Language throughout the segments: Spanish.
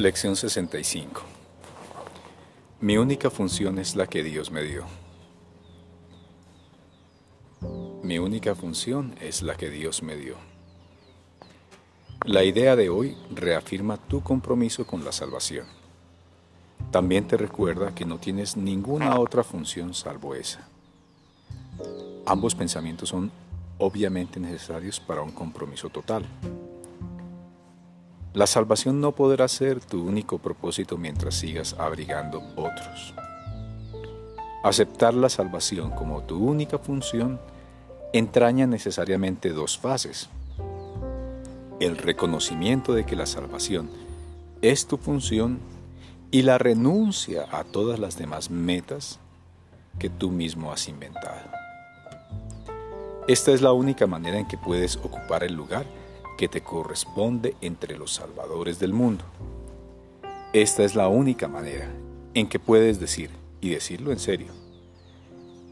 Lección 65 Mi única función es la que Dios me dio. Mi única función es la que Dios me dio. La idea de hoy reafirma tu compromiso con la salvación. También te recuerda que no tienes ninguna otra función salvo esa. Ambos pensamientos son obviamente necesarios para un compromiso total. La salvación no podrá ser tu único propósito mientras sigas abrigando otros. Aceptar la salvación como tu única función entraña necesariamente dos fases. El reconocimiento de que la salvación es tu función y la renuncia a todas las demás metas que tú mismo has inventado. Esta es la única manera en que puedes ocupar el lugar que te corresponde entre los salvadores del mundo. Esta es la única manera en que puedes decir, y decirlo en serio,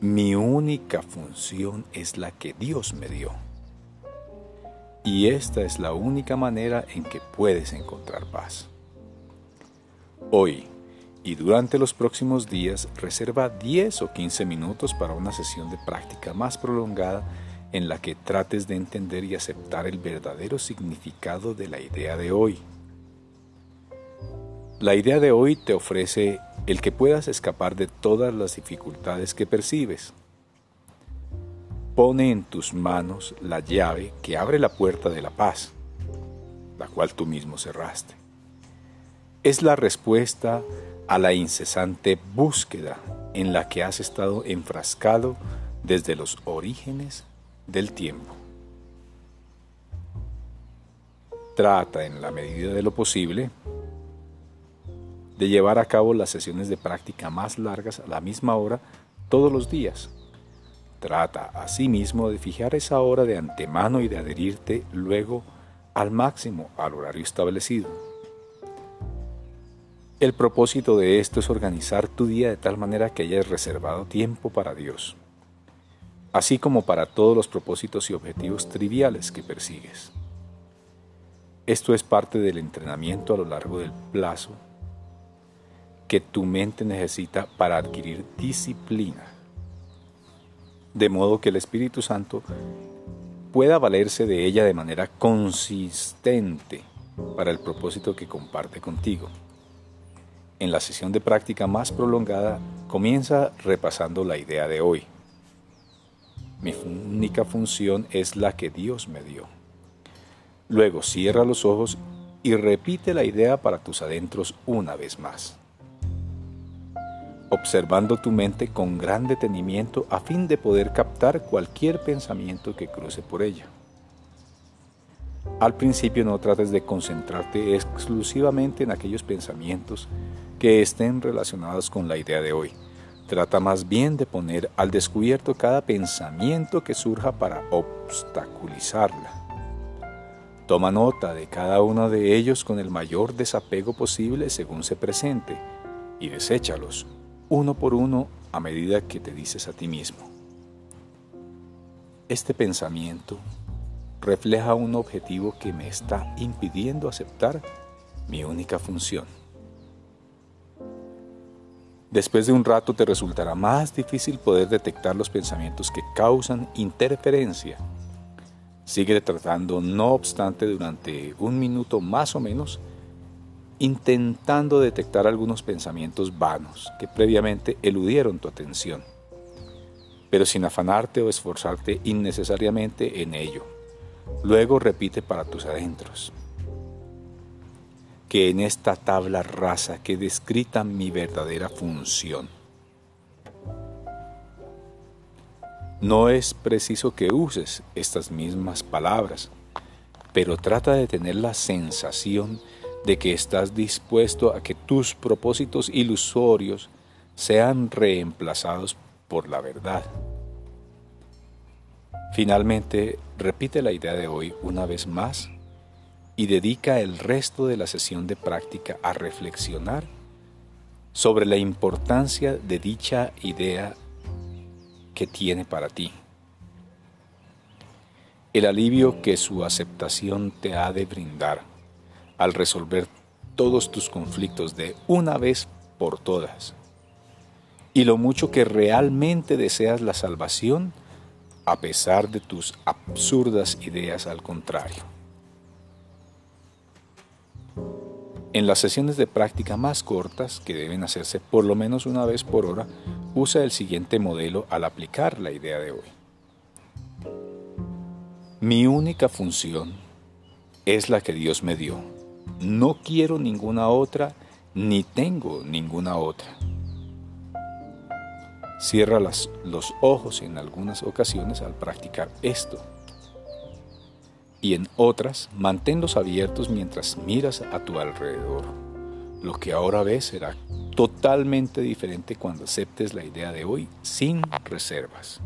mi única función es la que Dios me dio. Y esta es la única manera en que puedes encontrar paz. Hoy y durante los próximos días reserva 10 o 15 minutos para una sesión de práctica más prolongada en la que trates de entender y aceptar el verdadero significado de la idea de hoy. La idea de hoy te ofrece el que puedas escapar de todas las dificultades que percibes. Pone en tus manos la llave que abre la puerta de la paz, la cual tú mismo cerraste. Es la respuesta a la incesante búsqueda en la que has estado enfrascado desde los orígenes del tiempo. Trata en la medida de lo posible de llevar a cabo las sesiones de práctica más largas a la misma hora todos los días. Trata asimismo de fijar esa hora de antemano y de adherirte luego al máximo al horario establecido. El propósito de esto es organizar tu día de tal manera que hayas reservado tiempo para Dios así como para todos los propósitos y objetivos triviales que persigues. Esto es parte del entrenamiento a lo largo del plazo que tu mente necesita para adquirir disciplina, de modo que el Espíritu Santo pueda valerse de ella de manera consistente para el propósito que comparte contigo. En la sesión de práctica más prolongada comienza repasando la idea de hoy mi única función es la que Dios me dio. Luego cierra los ojos y repite la idea para tus adentros una vez más, observando tu mente con gran detenimiento a fin de poder captar cualquier pensamiento que cruce por ella. Al principio no trates de concentrarte exclusivamente en aquellos pensamientos que estén relacionados con la idea de hoy Trata más bien de poner al descubierto cada pensamiento que surja para obstaculizarla. Toma nota de cada uno de ellos con el mayor desapego posible según se presente y deséchalos uno por uno a medida que te dices a ti mismo. Este pensamiento refleja un objetivo que me está impidiendo aceptar mi única función. Después de un rato te resultará más difícil poder detectar los pensamientos que causan interferencia. Sigue tratando, no obstante, durante un minuto más o menos, intentando detectar algunos pensamientos vanos que previamente eludieron tu atención, pero sin afanarte o esforzarte innecesariamente en ello. Luego repite para tus adentros que en esta tabla rasa que descrita mi verdadera función. No es preciso que uses estas mismas palabras, pero trata de tener la sensación de que estás dispuesto a que tus propósitos ilusorios sean reemplazados por la verdad. Finalmente, repite la idea de hoy una vez más y dedica el resto de la sesión de práctica a reflexionar sobre la importancia de dicha idea que tiene para ti. El alivio que su aceptación te ha de brindar al resolver todos tus conflictos de una vez por todas y lo mucho que realmente deseas la salvación a pesar de tus absurdas ideas al contrario. En las sesiones de práctica más cortas, que deben hacerse por lo menos una vez por hora, usa el siguiente modelo al aplicar la idea de hoy. Mi única función es la que Dios me dio. No quiero ninguna otra, ni tengo ninguna otra. Cierra los ojos en algunas ocasiones al practicar esto. Y en otras, manténlos abiertos mientras miras a tu alrededor. Lo que ahora ves será totalmente diferente cuando aceptes la idea de hoy sin reservas.